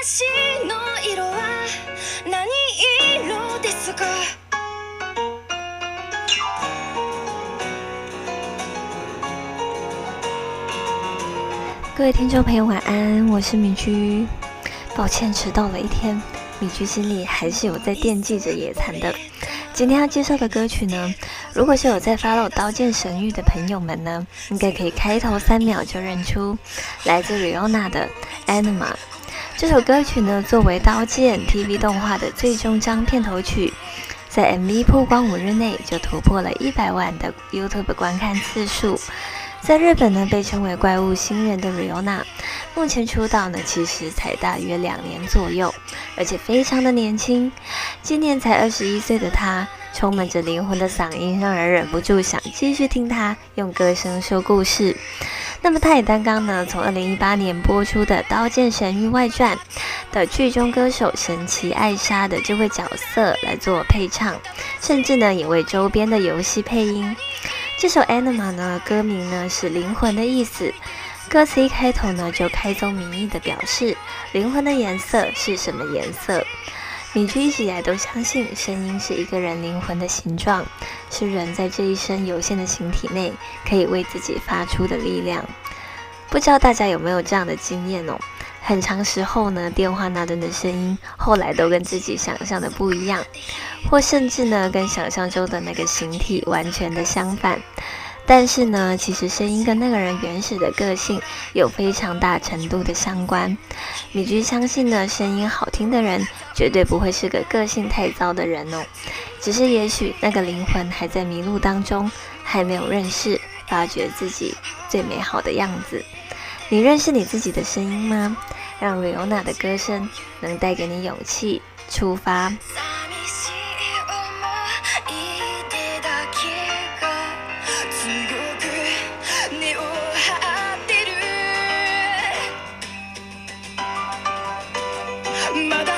私の色は何色ですか各位听众朋友，晚安，我是米居。抱歉迟到了一天，米居心里还是有在惦记着野残的。今天要介绍的歌曲呢，如果是有在 follow《刀剑神域》的朋友们呢，应该可以开头三秒就认出，来自 Rihanna 的《Anima》。 这首歌曲呢，作为《刀剑》TV 动画的最终章片头曲，在 MV 曝光五日内就突破了一百万的 YouTube 观看次数。在日本呢，被称为“怪物新人”的 Rio Na，目前出道呢，其实才大约两年左右，而且非常的年轻。今年才二十一岁的她，充满着灵魂的嗓音，让人忍不住想继续听她用歌声说故事。那么，他也担纲呢，从二零一八年播出的《刀剑神域外传》的剧中歌手神奇艾莎的这位角色来做配唱，甚至呢，也为周边的游戏配音。这首《Anima》呢，歌名呢是灵魂的意思。歌词一开头呢，就开宗明义的表示灵魂的颜色是什么颜色。米居一直以来都相信，声音是一个人灵魂的形状，是人在这一生有限的形体内可以为自己发出的力量。不知道大家有没有这样的经验哦？很长时候呢，电话那端的声音后来都跟自己想象的不一样，或甚至呢，跟想象中的那个形体完全的相反。但是呢，其实声音跟那个人原始的个性有非常大程度的相关。米居相信呢，声音好听的人绝对不会是个个性太糟的人哦，只是也许那个灵魂还在迷路当中，还没有认识、发掘自己最美好的样子。你认识你自己的声音吗？让 Rihanna 的歌声能带给你勇气，出发。my